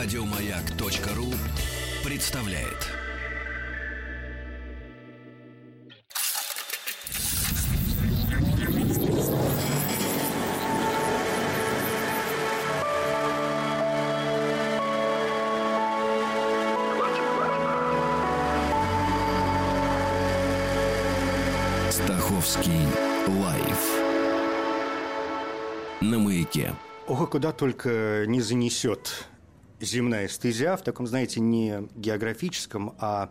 Радиомаяк.ру представляет. Стаховский лайф на маяке. Ого, куда только не занесет земная стезя в таком, знаете, не географическом, а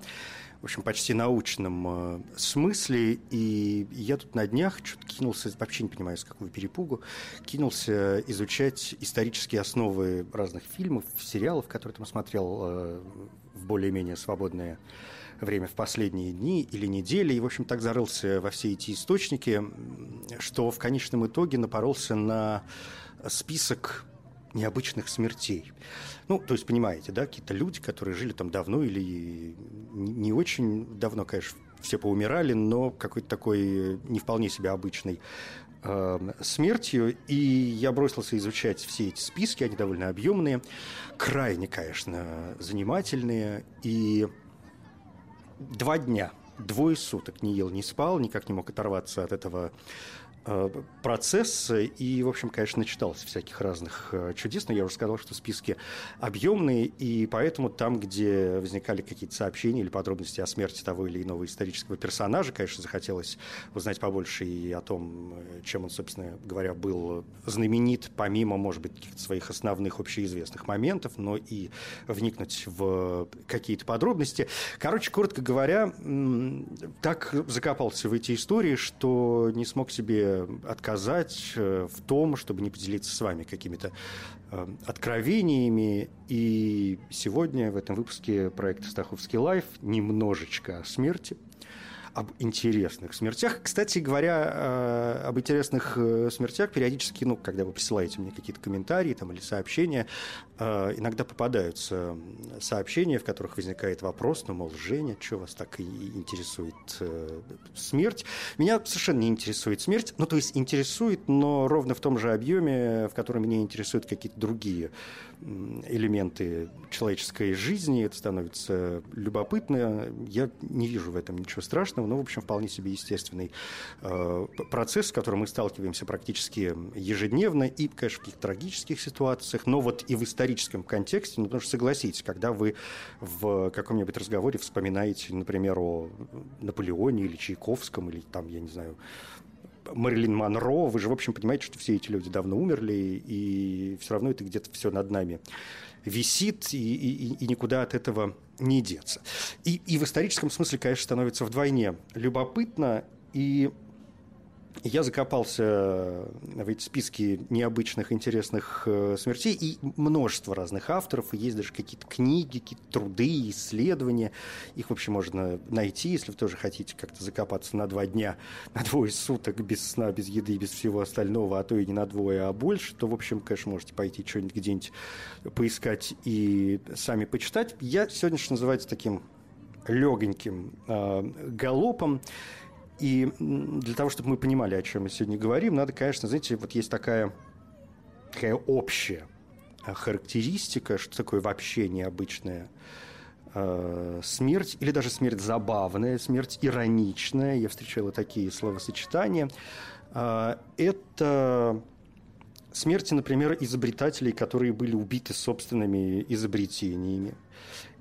в общем, почти научном э, смысле. И я тут на днях что-то кинулся, вообще не понимаю, с какого перепугу, кинулся изучать исторические основы разных фильмов, сериалов, которые там смотрел э, в более-менее свободное время в последние дни или недели. И, в общем, так зарылся во все эти источники, что в конечном итоге напоролся на список необычных смертей. Ну, то есть, понимаете, да, какие-то люди, которые жили там давно или не очень давно, конечно, все поумирали, но какой-то такой не вполне себе обычной э, смертью. И я бросился изучать все эти списки, они довольно объемные, крайне, конечно, занимательные. И два дня, двое суток не ел, не спал, никак не мог оторваться от этого Э, процесс. И, в общем, конечно, начитался всяких разных э, чудес, но я уже сказал, что списки объемные, и поэтому там, где возникали какие-то сообщения или подробности о смерти того или иного исторического персонажа, конечно, захотелось узнать побольше и о том, э, чем он, собственно говоря, был знаменит, помимо, может быть, каких-то своих основных общеизвестных моментов, но и вникнуть в какие-то подробности. Короче, коротко говоря, так закопался в эти истории, что не смог себе отказать э, в том, чтобы не поделиться с вами какими-то э, откровениями. И сегодня в этом выпуске проекта «Стаховский лайф» немножечко о смерти – об интересных смертях. Кстати говоря, э, об интересных э, смертях периодически, ну, когда вы присылаете мне какие-то комментарии там, или сообщения, э, иногда попадаются сообщения, в которых возникает вопрос, ну, мол, Женя, что вас так и интересует смерть? Меня совершенно не интересует смерть, ну, то есть интересует, но ровно в том же объеме, в котором меня интересуют какие-то другие элементы человеческой жизни, это становится любопытно. Я не вижу в этом ничего страшного, но, в общем, вполне себе естественный э, процесс, с которым мы сталкиваемся практически ежедневно и, конечно, в каких-то трагических ситуациях, но вот и в историческом контексте, ну, потому что, согласитесь, когда вы в каком-нибудь разговоре вспоминаете, например, о Наполеоне или Чайковском, или там, я не знаю, Мэрилин Монро, вы же, в общем, понимаете, что все эти люди давно умерли, и все равно это где-то все над нами висит, и, и, и никуда от этого не деться. И, и в историческом смысле, конечно, становится вдвойне любопытно, и я закопался в эти списки необычных, интересных э, смертей и множество разных авторов. Есть даже какие-то книги, какие-то труды, исследования. Их вообще можно найти, если вы тоже хотите как-то закопаться на два дня, на двое суток без сна, без еды, без всего остального, а то и не на двое, а больше, то, в общем, конечно, можете пойти что-нибудь где-нибудь поискать и сами почитать. Я сегодня, что называется, таким легоньким э, галопом и для того, чтобы мы понимали, о чем мы сегодня говорим, надо, конечно, знаете, вот есть такая, такая общая э, характеристика, что такое вообще необычная э, смерть, или даже смерть забавная, смерть ироничная, я встречала такие словосочетания. Э, это смерти, например, изобретателей, которые были убиты собственными изобретениями.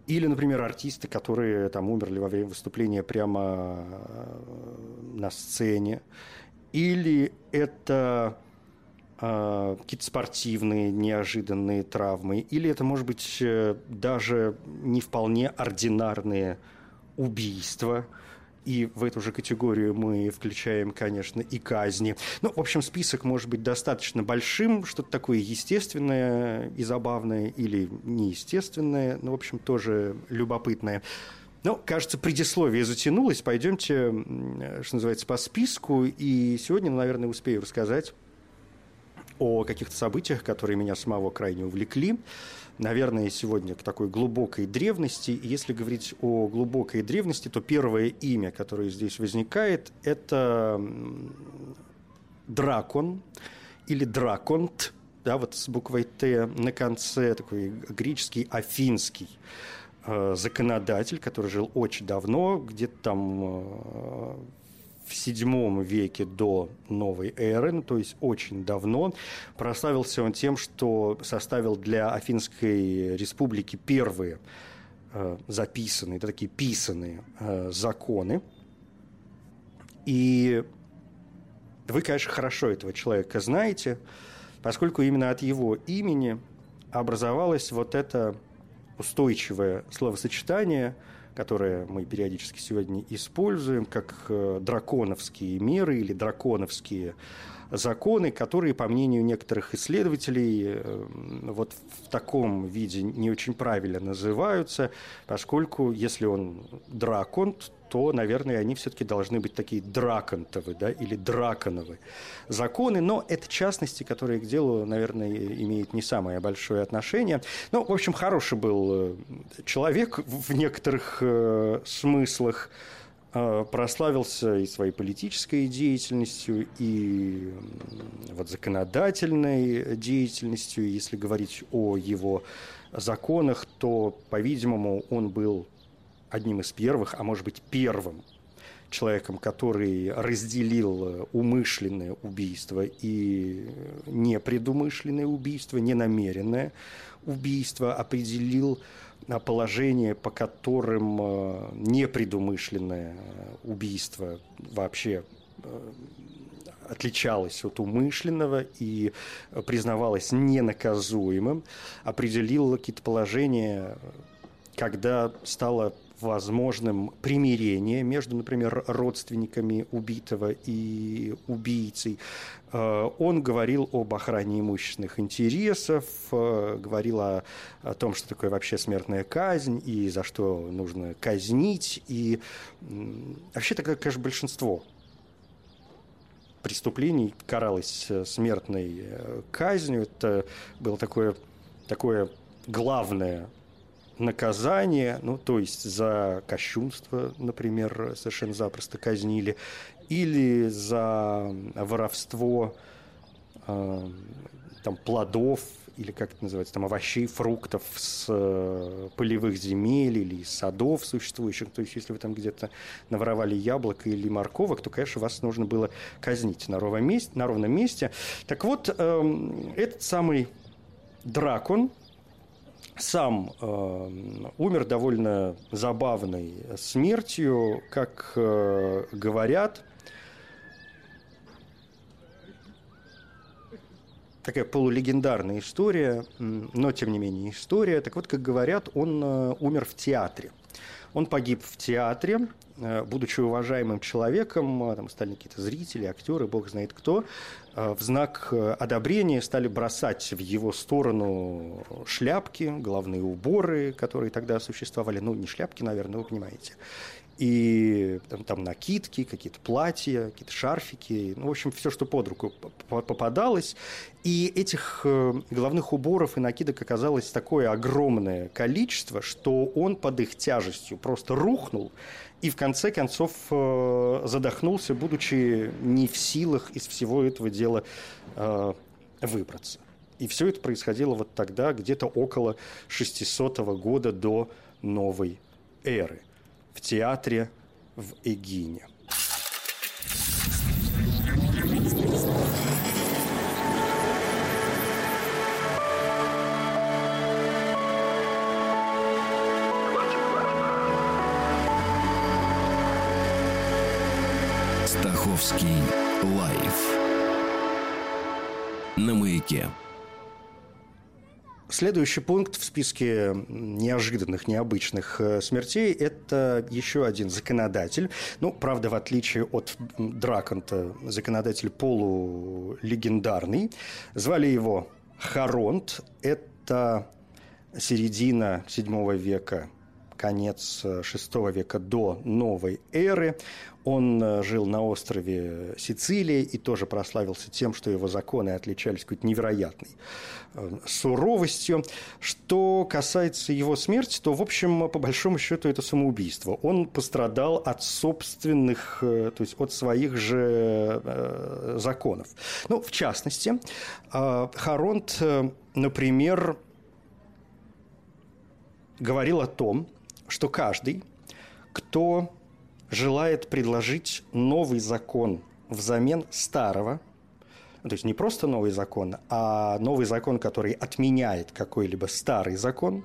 Или, например, артисты, которые там умерли во время выступления прямо э, на сцене. Или это э, какие-то спортивные неожиданные травмы. Или это, может быть, э, даже не вполне ординарные убийства – и в эту же категорию мы включаем, конечно, и казни. Ну, в общем, список может быть достаточно большим, что-то такое естественное и забавное или неестественное, но, в общем, тоже любопытное. Ну, кажется, предисловие затянулось. Пойдемте, что называется, по списку. И сегодня, наверное, успею рассказать о каких-то событиях, которые меня самого крайне увлекли наверное, сегодня к такой глубокой древности. И если говорить о глубокой древности, то первое имя, которое здесь возникает, это Дракон или Драконт, да, вот с буквой Т на конце, такой греческий афинский э, законодатель, который жил очень давно, где-то там э, в седьмом веке до новой эры, ну, то есть очень давно. Прославился он тем, что составил для Афинской республики первые э, записанные, это такие писанные э, законы. И вы, конечно, хорошо этого человека знаете, поскольку именно от его имени образовалось вот это устойчивое словосочетание – которые мы периодически сегодня используем, как э, драконовские меры или драконовские законы, которые, по мнению некоторых исследователей, э, вот в таком виде не очень правильно называются, поскольку если он дракон, то, наверное, они все-таки должны быть такие драконтовы, да, или драконовы законы, но это частности, которые к делу, наверное, имеют не самое большое отношение. Ну, в общем, хороший был э, человек в некоторых э, смыслах, прославился и своей политической деятельностью, и вот законодательной деятельностью. Если говорить о его законах, то, по-видимому, он был одним из первых, а может быть первым человеком, который разделил умышленное убийство и непредумышленное убийство, ненамеренное убийство, определил положение, по которым э, непредумышленное убийство вообще э, отличалось от умышленного и признавалось ненаказуемым, определил какие-то положения, когда стало возможным примирение между, например, родственниками убитого и убийцей. Э, он говорил об охране имущественных интересов, э, говорил о, о том, что такое вообще смертная казнь и за что нужно казнить. И вообще такое, конечно, большинство преступлений каралось э, смертной казнью. Это было такое, такое главное наказание, ну, то есть за кощунство, например, совершенно запросто казнили, или за воровство э, там, плодов, или как это называется, там, овощей, фруктов с э, полевых земель или из садов существующих. То есть, если вы там где-то наворовали яблоко или морковок, то, конечно, вас нужно было казнить на ровном месте. На ровном месте. Так вот, э, этот самый дракон – сам э, умер довольно забавной смертью, как э, говорят, такая полулегендарная история, но тем не менее история. Так вот, как говорят, он э, умер в театре. Он погиб в театре, э, будучи уважаемым человеком, там стали какие-то зрители, актеры, бог знает кто, Э, в знак э, одобрения стали бросать в его сторону шляпки, головные уборы, которые тогда существовали. Ну, не шляпки, наверное, вы понимаете. И там, там накидки, какие-то платья, какие-то шарфики, ну, в общем, все, что под руку попадалось. И этих э, головных уборов и накидок оказалось такое огромное количество, что он под их тяжестью просто рухнул и в конце концов э, задохнулся, будучи не в силах из всего этого дела э, выбраться. И все это происходило вот тогда, где-то около 600 года до новой эры, в театре в Эгине. Следующий пункт в списке неожиданных, необычных э, смертей – это еще один законодатель. Ну, правда, в отличие от Драконта, законодатель полулегендарный. Звали его Харонт. Это середина VII века конец VI века до новой эры. Он э, жил на острове Сицилии и тоже прославился тем, что его законы отличались какой-то невероятной э, суровостью. Что касается его смерти, то, в общем, по большому счету, это самоубийство. Он пострадал от собственных, э, то есть от своих же законов. Ну, в частности, Харонт, например, говорил о том, что каждый, кто желает предложить новый закон взамен старого, то есть не просто новый закон, а новый закон, который отменяет какой-либо старый закон,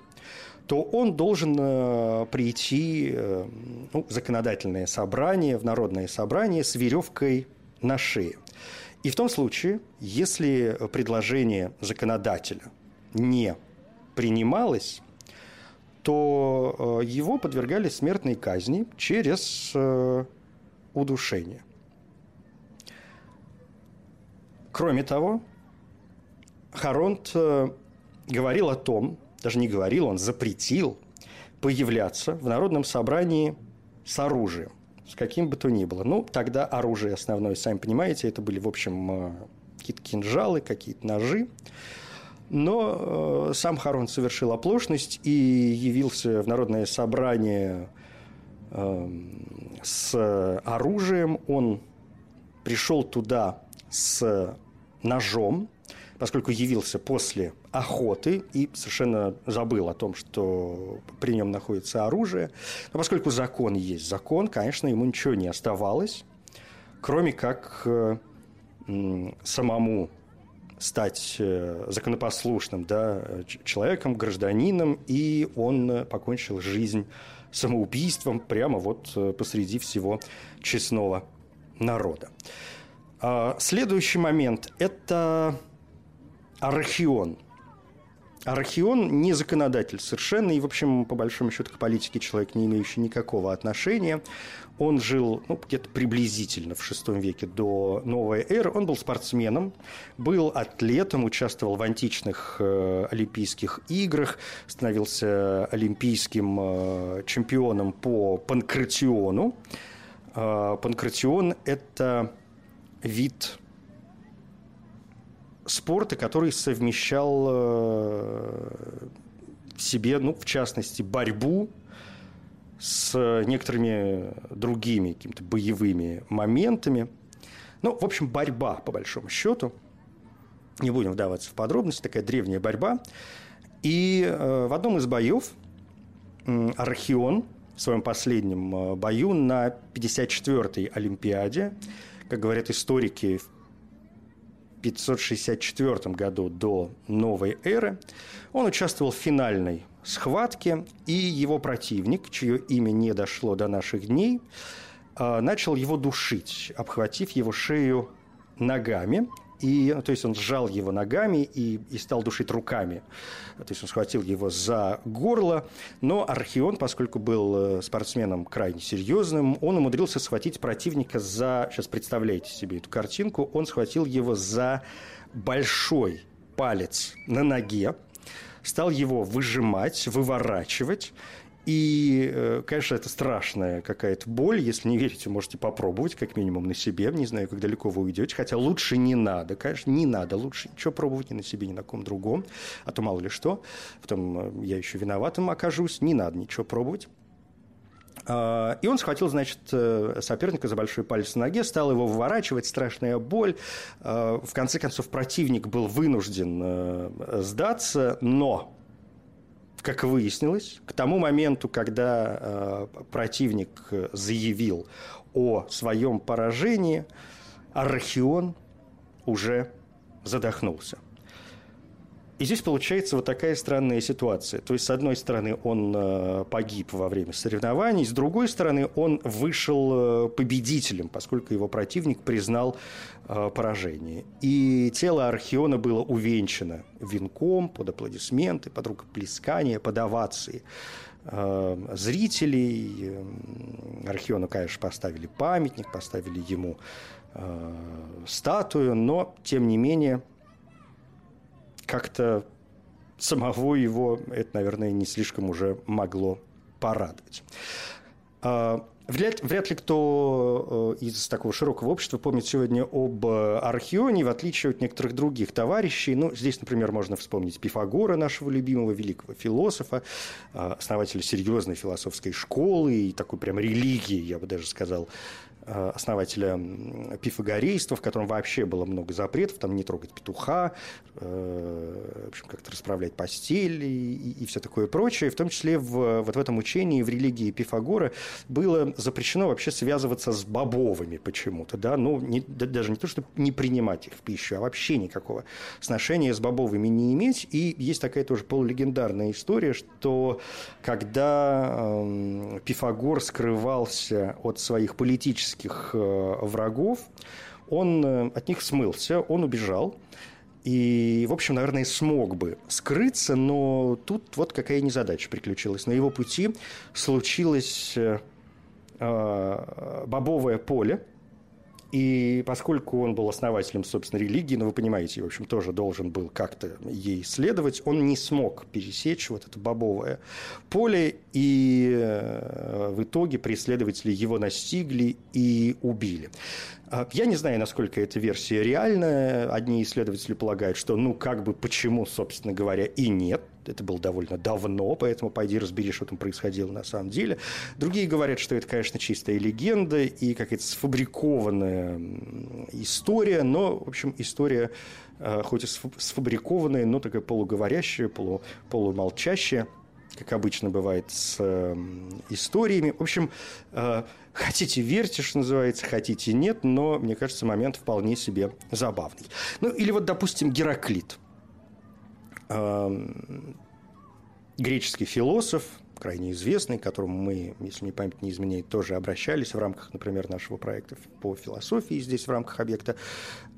то он должен э, прийти э, ну, в законодательное собрание, в народное собрание с веревкой на шее. И в том случае, если предложение законодателя не принималось, то э, его подвергали смертной казни через э, удушение. Кроме того, Харонт э, говорил о том, даже не говорил, он запретил появляться в народном собрании с оружием, с каким бы то ни было. Ну, тогда оружие основное, сами понимаете, это были, в общем, какие-то кинжалы, какие-то ножи. Но э, сам Харон совершил оплошность и явился в народное собрание э, с оружием. Он пришел туда с ножом, поскольку явился после охоты и совершенно забыл о том, что при нем находится оружие. Но поскольку закон есть закон, конечно, ему ничего не оставалось, кроме как э, самому стать э, законопослушным да, человеком, гражданином, и он покончил жизнь самоубийством прямо вот э, посреди всего честного народа. А, следующий момент – это архион – Архион не законодатель совершенно, и, в общем, по большому счету, к политике человек, не имеющий никакого отношения. Он жил ну, где-то приблизительно в VI веке до новой эры. Он был спортсменом, был атлетом, участвовал в античных э, Олимпийских играх, становился олимпийским э, чемпионом по панкратиону. Э, панкратион – это вид спорта, который совмещал э, в себе, ну, в частности, борьбу с некоторыми другими какими-то боевыми моментами. Ну, в общем, борьба, по большому счету. Не будем вдаваться в подробности, такая древняя борьба. И э, в одном из боев э, Архион в своем последнем э, бою на 54-й Олимпиаде, как говорят историки, 564 году до новой эры. Он участвовал в финальной схватке, и его противник, чье имя не дошло до наших дней, а, начал его душить, обхватив его шею ногами и, то есть он сжал его ногами и, и стал душить руками. То есть он схватил его за горло. Но Архион, поскольку был э, спортсменом крайне серьезным, он умудрился схватить противника за... Сейчас представляете себе эту картинку. Он схватил его за большой палец на ноге, стал его выжимать, выворачивать, и, э, конечно, это страшная какая-то боль. Если не верите, можете попробовать, как минимум на себе. Не знаю, как далеко вы уйдете. Хотя лучше не надо, конечно, не надо. Лучше ничего пробовать ни на себе, ни на ком другом. А то мало ли что. Потом э, я еще виноватым окажусь. Не надо ничего пробовать. А, и он схватил, значит, э, соперника за большой палец на ноге, стал его выворачивать, страшная боль. А, в конце концов, противник был вынужден сдаться, но как выяснилось, к тому моменту, когда э, противник заявил о своем поражении, Архион уже задохнулся. И здесь получается вот такая странная ситуация. То есть, с одной стороны, он э, погиб во время соревнований, с другой стороны, он вышел э, победителем, поскольку его противник признал э, поражение. И тело Архиона было увенчано венком под аплодисменты, под рукоплескание, под овации зрителей. Архиону, конечно, поставили памятник, поставили ему статую, но, тем не менее, как-то самого его это, наверное, не слишком уже могло порадовать. А, вряд, вряд ли кто э, из такого широкого общества помнит сегодня об э, Архионе, в отличие от некоторых других товарищей. Ну, здесь, например, можно вспомнить Пифагора, нашего любимого великого философа, э, основателя серьезной философской школы и такой прям религии, я бы даже сказал, основателя пифагорейства, в котором вообще было много запретов, там не трогать петуха, в общем, как-то расправлять постель и, и все такое прочее. В том числе в, вот в этом учении, в религии Пифагора было запрещено вообще связываться с бобовыми почему-то, да, ну, не, даже не то, чтобы не принимать их в пищу, а вообще никакого сношения с бобовыми не иметь. И есть такая тоже полулегендарная история, что когда э, Пифагор скрывался от своих политических э, врагов, он э, от них смылся, он убежал. И, в общем, наверное, смог бы скрыться, но тут вот какая незадача приключилась. На его пути случилось э, бобовое поле, и поскольку он был основателем, собственно, религии, ну, вы понимаете, в общем, тоже должен был как-то ей следовать, он не смог пересечь вот это бобовое поле, и э, в итоге преследователи его настигли и убили. А, я не знаю, насколько эта версия реальная. Одни исследователи полагают, что, ну, как бы, почему, собственно говоря, и нет. Это было довольно давно, поэтому пойди разбери, что там происходило на самом деле. Другие говорят, что это, конечно, чистая легенда и какая-то сфабрикованная история, но, в общем, история а, хоть и сфабрикованная, но такая полуговорящая, полу, полумолчащая как обычно бывает с э, историями. В общем, э, хотите верьте, что называется, хотите нет, но, мне кажется, момент вполне себе забавный. Ну, или вот, допустим, Гераклит. Э, греческий философ, крайне известный, к которому мы, если не память не изменяет, тоже обращались в рамках, например, нашего проекта по философии здесь, в рамках объекта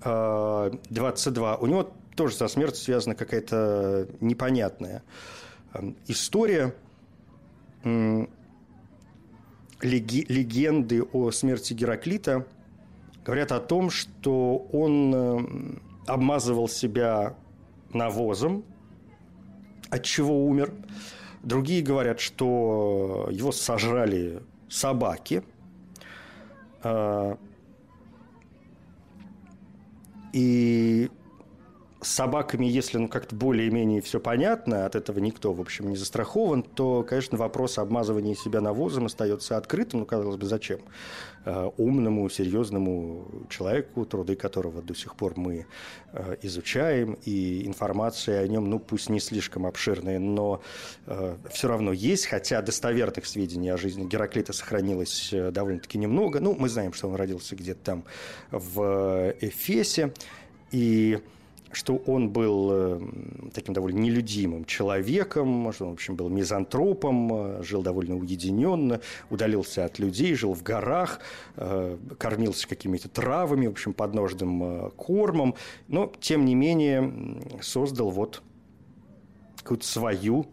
22. Э, У него тоже со смертью связана какая-то непонятная Эм, история легенды о смерти Гераклита говорят о том, что он эм, обмазывал себя навозом, от чего умер. Другие говорят, что его сожрали собаки. Э, и с собаками, если ну, как-то более-менее все понятно, от этого никто, в общем, не застрахован, то, конечно, вопрос обмазывания себя навозом остается открытым. Ну, казалось бы, зачем? Э, умному, серьезному человеку, труды которого до сих пор мы э, изучаем, и информация о нем, ну, пусть не слишком обширная, но э, все равно есть, хотя достоверных сведений о жизни Гераклита сохранилось довольно-таки немного. Ну, мы знаем, что он родился где-то там в Эфесе, и что он был э, таким довольно нелюдимым человеком, что он, в общем, был мизантропом, э, жил довольно уединенно, удалился от людей, жил в горах, э, кормился какими-то травами, в общем, подножным кормом, но, тем не менее, создал вот какую-то свою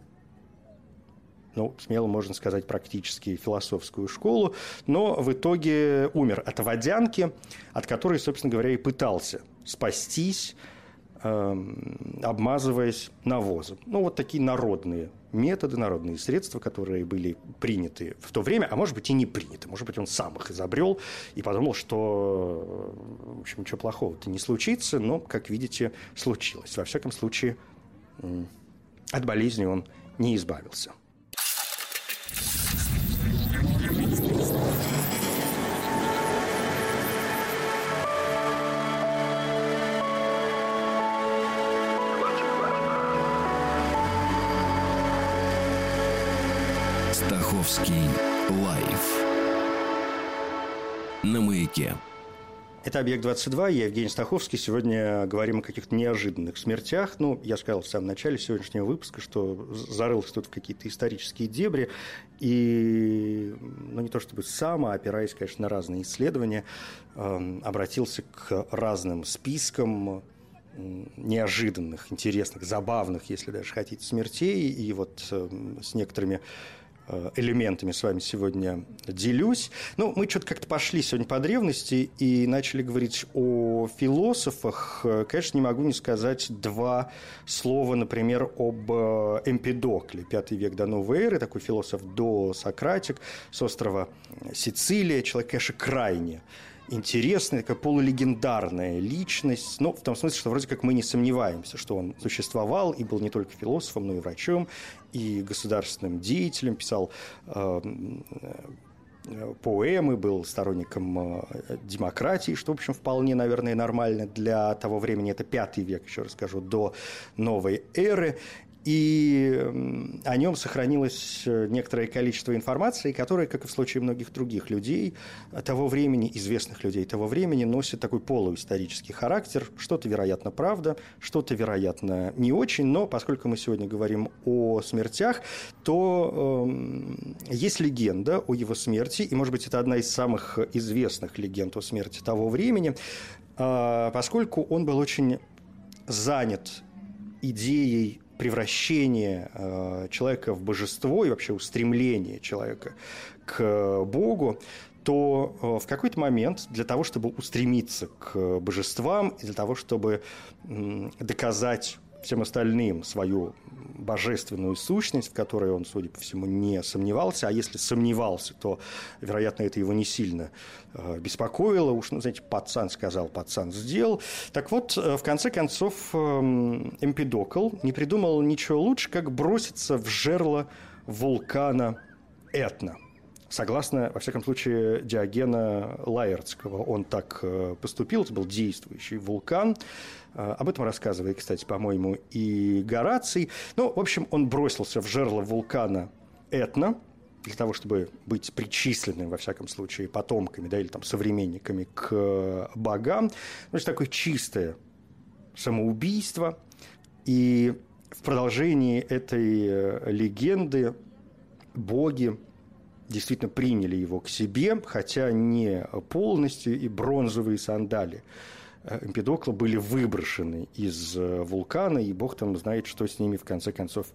ну, смело можно сказать, практически философскую школу, но в итоге умер от водянки, от которой, собственно говоря, и пытался спастись, Эм, обмазываясь навозом. Ну, вот такие народные методы, народные средства, которые были приняты в то время, а может быть и не приняты. Может быть, он сам их изобрел и подумал, что, в общем, ничего плохого-то не случится, но, как видите, случилось. Во всяком случае, от болезни он не избавился. Маяке. Это «Объект-22», я Евгений Стаховский. Сегодня говорим о каких-то неожиданных смертях. Ну, я сказал в самом начале сегодняшнего выпуска, что зарылся тут в какие-то исторические дебри. И, ну, не то чтобы сам, а опираясь, конечно, на разные исследования, э, обратился к разным спискам неожиданных, интересных, забавных, если даже хотите, смертей. И вот э, с некоторыми элементами с вами сегодня делюсь. Ну, мы что-то как-то пошли сегодня по древности и начали говорить о философах. Конечно, не могу не сказать два слова, например, об Эмпидокле, пятый век до новой эры, такой философ до Сократик, с острова Сицилия, человек, конечно, крайне интересная, такая полулегендарная личность, ну, в том смысле, что вроде как мы не сомневаемся, что он существовал и был не только философом, но и врачом, и государственным деятелем, писал э, э, поэмы, был сторонником э, демократии, что, в общем, вполне, наверное, нормально для того времени. Это пятый век, еще раз скажу, до новой эры и о нем сохранилось э, некоторое количество информации, которая, как и в случае многих других людей того времени, известных людей того времени, носит такой полуисторический характер. Что-то, вероятно, правда, что-то, вероятно, не очень, но поскольку мы сегодня говорим о смертях, то э, есть легенда о его смерти, и, может быть, это одна из самых известных легенд о смерти того времени, э, поскольку он был очень занят идеей превращение э, человека в божество и вообще устремление человека к Богу, то э, в какой-то момент для того, чтобы устремиться к божествам и для того, чтобы доказать всем остальным свою божественную сущность, в которой он, судя по всему, не сомневался. А если сомневался, то, вероятно, это его не сильно э, беспокоило. Уж, ну, знаете, пацан сказал, пацан сделал. Так вот, э, в конце концов, эм, Эмпидокл не придумал ничего лучше, как броситься в жерло вулкана Этна – Согласно, во всяком случае, Диогена Лаертского, он так э, поступил, это был действующий вулкан. Э, об этом рассказывает, кстати, по-моему, и Гораций. Ну, в общем, он бросился в жерло вулкана Этна, для того, чтобы быть причисленным, во всяком случае, потомками, да, или там современниками к э, богам. Ну, это такое чистое самоубийство. И в продолжении этой легенды боги действительно приняли его к себе, хотя не полностью, и бронзовые сандали Эмпидокла были выброшены из э, вулкана, и бог там знает, что с ними в конце концов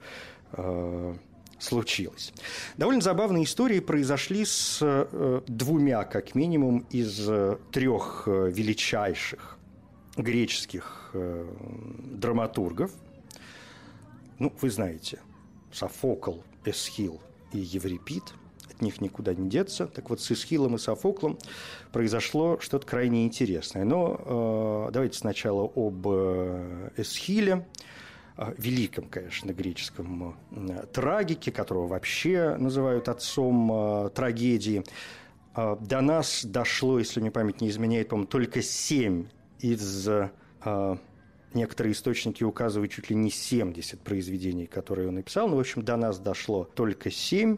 э, случилось. Довольно забавные истории произошли с э, двумя, как минимум, из трех величайших греческих драматургов. Ну, вы знаете, Софокл, Эсхил и Еврипид – от них никуда не деться. Так вот, с Исхилом и Софоклом произошло что-то крайне интересное. Но э, давайте сначала об Эсхиле, э, великом, конечно, греческом э, трагике, которого вообще называют отцом э, трагедии. До нас дошло, если мне память не изменяет, по-моему, только семь из... Некоторые источники указывают чуть ли не 70 произведений, которые он написал. Но, в общем, до нас дошло только семь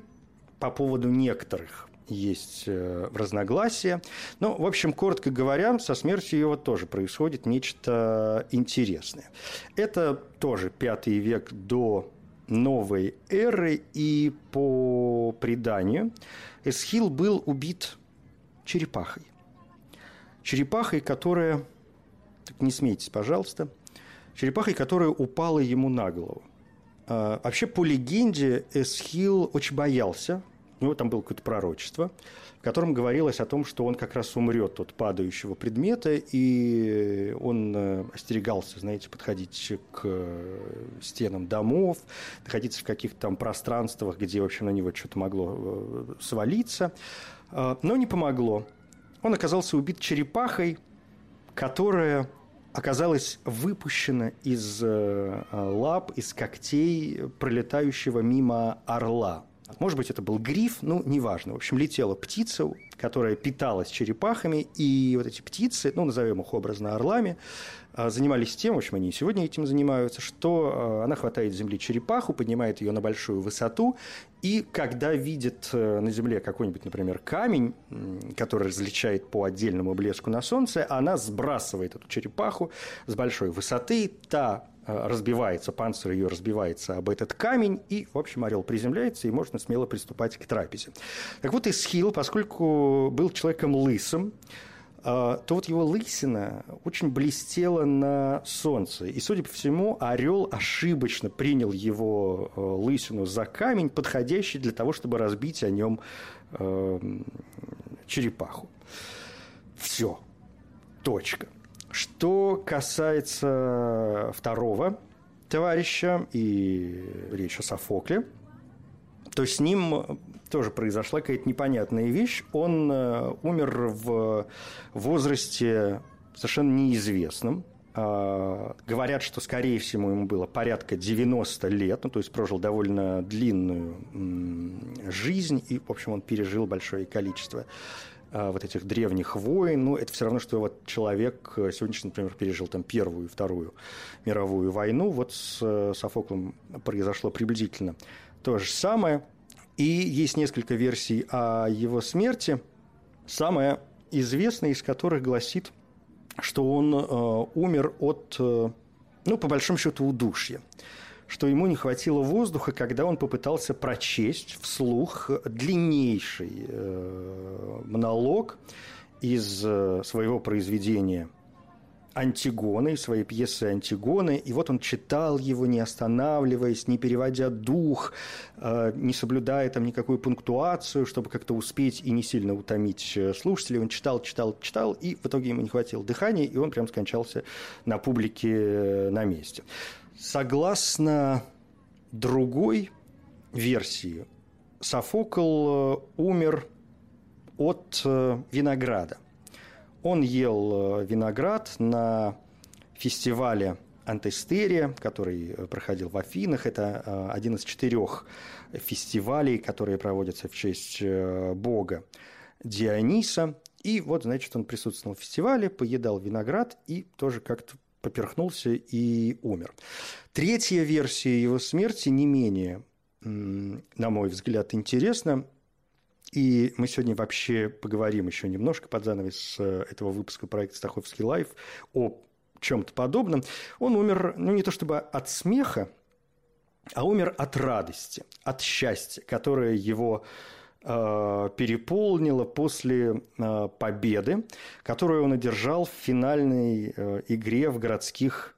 по поводу некоторых есть э, разногласия. Но, в общем, коротко говоря, со смертью его тоже происходит нечто интересное. Это тоже пятый век до новой эры, и по преданию Эсхил был убит черепахой. Черепахой, которая... Так не смейтесь, пожалуйста. Черепахой, которая упала ему на голову. А, вообще, по легенде, Эсхил очень боялся. У него там было какое-то пророчество, в котором говорилось о том, что он как раз умрет от падающего предмета, и он э, остерегался, знаете, подходить к э, стенам домов, находиться в каких-то там пространствах, где, в общем, на него что-то могло э, свалиться. А, но не помогло. Он оказался убит черепахой, которая оказалась выпущена из э, лап, из когтей пролетающего мимо орла. Может быть, это был гриф, ну, неважно. В общем, летела птица, которая питалась черепахами, и вот эти птицы, ну, назовем их образно орлами, а, занимались тем, в общем, они и сегодня этим занимаются, что а, она хватает с земли черепаху, поднимает ее на большую высоту, и когда видит э, на земле какой-нибудь, например, камень, который различает по отдельному блеску на солнце, она сбрасывает эту черепаху с большой высоты, та разбивается, панцирь ее разбивается об этот камень, и, в общем, орел приземляется, и можно смело приступать к трапезе. Так вот, Исхил, поскольку был человеком лысым, а, то вот его лысина очень блестела на солнце. И, судя по всему, орел ошибочно принял его э, лысину за камень, подходящий для того, чтобы разбить о нем э, черепаху. Все. Точка. Что касается второго товарища, и речь о Софокле, то с ним тоже произошла какая-то непонятная вещь. Он э, умер в возрасте совершенно неизвестном. А, говорят, что, скорее всего, ему было порядка 90 лет, ну, то есть прожил довольно длинную жизнь, и, в общем, он пережил большое количество вот этих древних войн, ну, это все равно, что вот человек э, сегодняшний, например, пережил там Первую и Вторую мировую войну, вот с э, Софоклом произошло приблизительно то же самое. И есть несколько версий о его смерти, самая известная из которых гласит, что он э, умер от, э, ну, по большому счету, удушья что ему не хватило воздуха, когда он попытался прочесть вслух длиннейший э, монолог из э, своего произведения Антигоны, своей пьесы Антигоны, и вот он читал его, не останавливаясь, не переводя дух, э, не соблюдая там никакую пунктуацию, чтобы как-то успеть и не сильно утомить слушателей. Он читал, читал, читал, и в итоге ему не хватило дыхания, и он прям скончался на публике на месте. Согласно другой версии, Софокл умер от винограда – он ел э, виноград на фестивале Антестерия, который э, проходил в Афинах. Это э, один из четырех фестивалей, которые проводятся в честь бога Диониса. И вот, значит, он присутствовал в фестивале, поедал виноград и тоже как-то поперхнулся и умер. Третья версия его смерти не менее, на мой взгляд, интересна. И мы сегодня вообще поговорим еще немножко под занавес э, этого выпуска проекта «Стаховский лайф» о чем-то подобном. Он умер, ну, не то чтобы от смеха, а умер от радости, от счастья, которое его переполнило после э, победы, которую он одержал в финальной э, игре в городских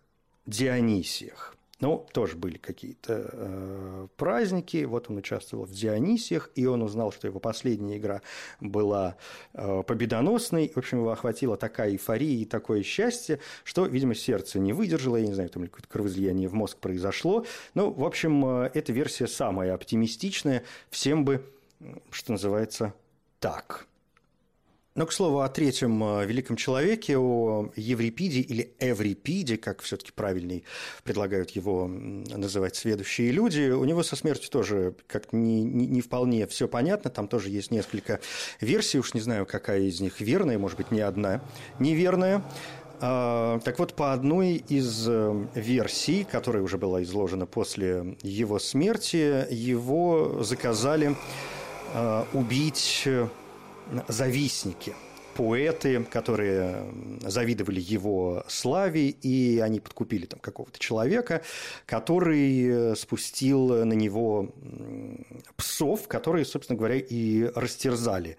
Дионисиях. Ну, тоже были какие-то э, праздники. Вот он участвовал в Дионисиях, и он узнал, что его последняя игра была э, победоносной. В общем, его охватила такая эйфория и такое счастье, что, видимо, сердце не выдержало. Я не знаю, там какое-то кровоизлияние в мозг произошло. Ну, в общем, э, эта версия самая оптимистичная. Всем бы, что называется, так. Но, к слову, о третьем э, великом человеке, о Еврипиде или Эврипиде, как все-таки правильней предлагают его называть следующие люди, у него со смертью тоже как не, не, не вполне все понятно, там тоже есть несколько версий, уж не знаю, какая из них верная, может быть, не одна неверная. А, так вот, по одной из э, версий, которая уже была изложена после его смерти, его заказали убить завистники поэты, которые завидовали его славе, и они подкупили там какого-то человека, который спустил на него псов, которые, собственно говоря, и растерзали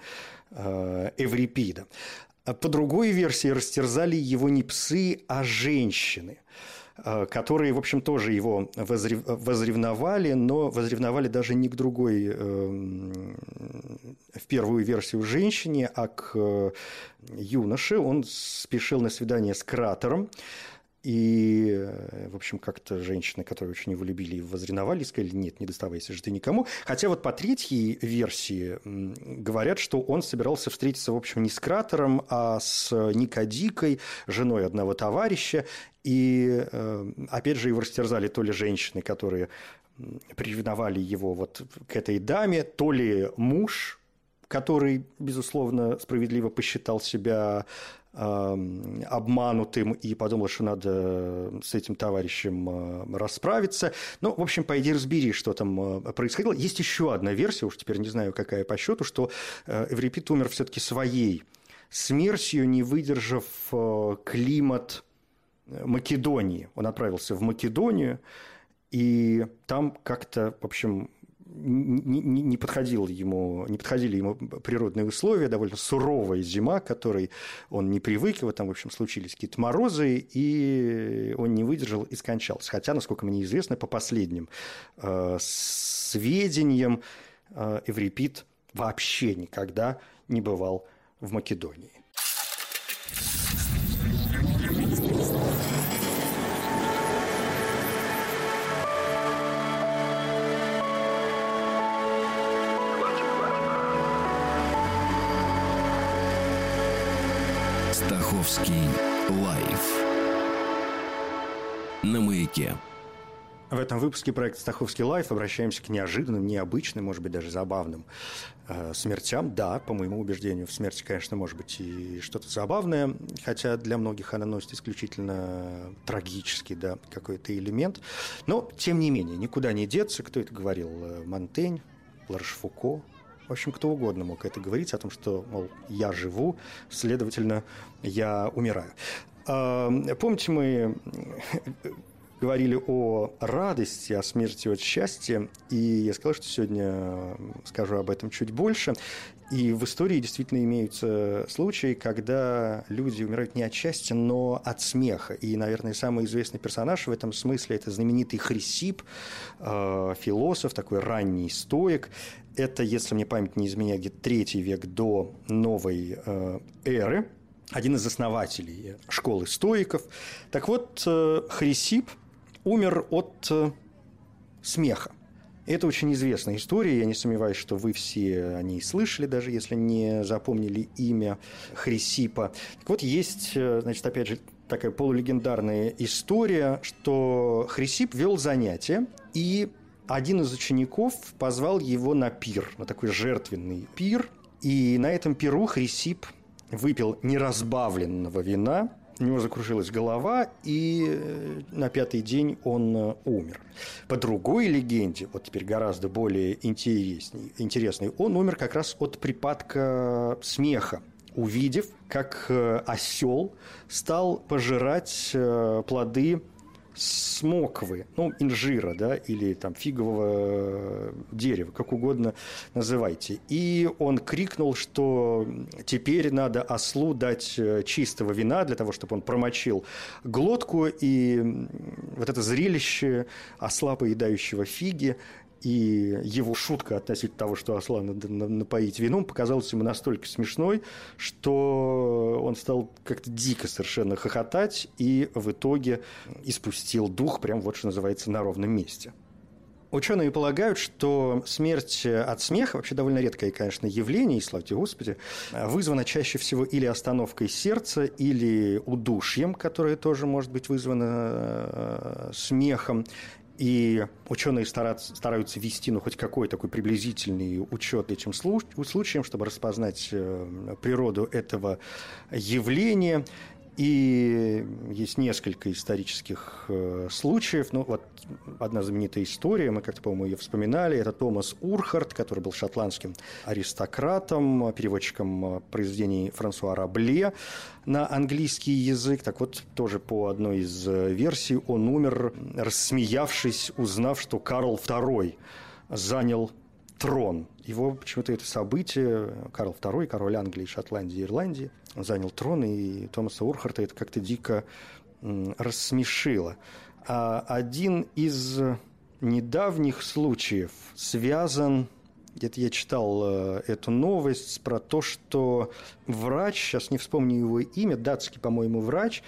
э, Эврипида. По другой версии растерзали его не псы, а женщины – Э, которые, в общем, тоже его возревновали, но возревновали даже не к другой, эм, в первую версию, женщине, а к э, юноше. Он спешил на свидание с кратером, и, э, в общем, как-то женщины, которые очень его любили и возреновали, сказали, нет, не доставайся же ты никому. Хотя вот по третьей версии говорят, что он собирался встретиться, в общем, не с кратером, а с Никодикой, женой одного товарища. И, э, опять же, его растерзали то ли женщины, которые приревновали его вот к этой даме, то ли муж, который, безусловно, справедливо посчитал себя обманутым и подумал, что надо с этим товарищем э, расправиться. Ну, в общем, пойди разбери, что там происходило. Есть еще одна версия, уж теперь не знаю, какая по счету, что Эврипид умер все-таки своей смертью, не выдержав климат Македонии. Он отправился в Македонию, и там как-то, в общем, не, не, не, подходил ему, не подходили ему природные условия, довольно суровая зима, к которой он не привык, его там, в общем, случились какие-то морозы, и он не выдержал и скончался. Хотя, насколько мне известно, по последним э, сведениям, э, Эврипид вообще никогда не бывал в Македонии. На маяке. В этом выпуске проекта «Стаховский лайф» обращаемся к неожиданным, необычным, может быть, даже забавным э, смертям. Да, по моему убеждению, в смерти, конечно, может быть и что-то забавное, хотя для многих она носит исключительно трагический да, какой-то элемент. Но, тем не менее, никуда не деться. Кто это говорил? Э, Монтень, Ларшфуко, в общем, кто угодно мог это говорить о том, что, мол, я живу, следовательно, я умираю. А, помните, мы говорили о радости, о смерти, от счастья, и я сказал, что сегодня скажу об этом чуть больше. И в истории действительно имеются случаи, когда люди умирают не от счастья, но от смеха. И, наверное, самый известный персонаж в этом смысле – это знаменитый Хрисип, э, философ, такой ранний стоик. Это, если мне память не изменяет, где третий век до новой э, эры – один из основателей школы стоиков. Так вот, э, Хрисип умер от э, смеха. Это очень известная история, я не сомневаюсь, что вы все о ней слышали, даже если не запомнили имя Хрисипа. Так вот, есть, э, значит, опять же, такая полулегендарная история, что Хрисип вел занятия, и один из учеников позвал его на пир, на такой жертвенный пир, и на этом пиру Хрисип выпил неразбавленного вина, у него закружилась голова, и э, на пятый день он э, умер. По другой легенде, вот теперь гораздо более интересней, интересной, он умер как раз от припадка смеха увидев, как э, осел стал пожирать плоды смоквы, ну, инжира, да, или там фигового дерева, как угодно называйте. И он крикнул, что теперь надо ослу дать э, чистого вина для того, чтобы он промочил глотку, и вот это зрелище осла, поедающего фиги, и его шутка относительно того, что осла надо напоить вином, показалась ему настолько смешной, что он стал как-то дико совершенно хохотать и в итоге испустил дух, прям вот что называется, на ровном месте. Ученые полагают, что смерть от смеха, вообще довольно редкое, конечно, явление, и славьте Господи, вызвана чаще всего или остановкой сердца, или удушьем, которое тоже может быть вызвано э, смехом, и ученые стараются, вести ну, хоть какой такой приблизительный учет этим случаям, чтобы распознать э, природу этого явления. И есть несколько исторических э, случаев. Ну, вот одна знаменитая история, мы как-то, по-моему, ее вспоминали. Это Томас Урхард, который был шотландским аристократом, переводчиком э, произведений Франсуа Рабле на английский язык. Так вот, тоже по одной из э, версий он умер, рассмеявшись, узнав, что Карл II занял трон. Его почему-то это событие, Карл II, король Англии, Шотландии, Ирландии, он занял трон, и Томаса Урхарта это как-то дико рассмешило. А один из недавних случаев связан где-то я читал э, эту новость про то, что врач, сейчас не вспомню его имя, датский, по-моему, врач,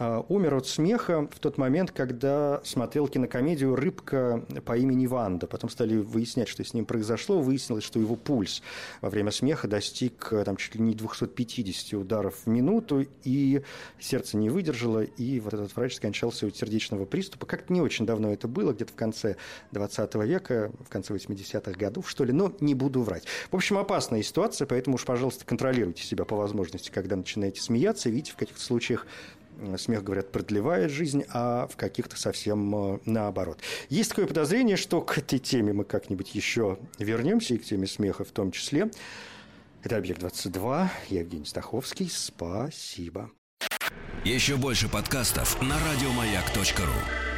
умер от смеха в тот момент, когда смотрел кинокомедию «Рыбка по имени Ванда». Потом стали выяснять, что с ним произошло. Выяснилось, что его пульс во время смеха достиг там, чуть ли не 250 ударов в минуту, и сердце не выдержало, и вот этот врач скончался от сердечного приступа. Как-то не очень давно это было, где-то в конце 20 века, в конце 80-х годов, что ли, но не буду врать. В общем, опасная ситуация, поэтому уж, пожалуйста, контролируйте себя по возможности, когда начинаете смеяться. Видите, в каких-то случаях смех, говорят, продлевает жизнь, а в каких-то совсем э, наоборот. Есть такое подозрение, что к этой теме мы как-нибудь еще вернемся, и к теме смеха в том числе. Это «Объект-22», я Евгений Стаховский. Спасибо. Еще больше подкастов на радиомаяк.ру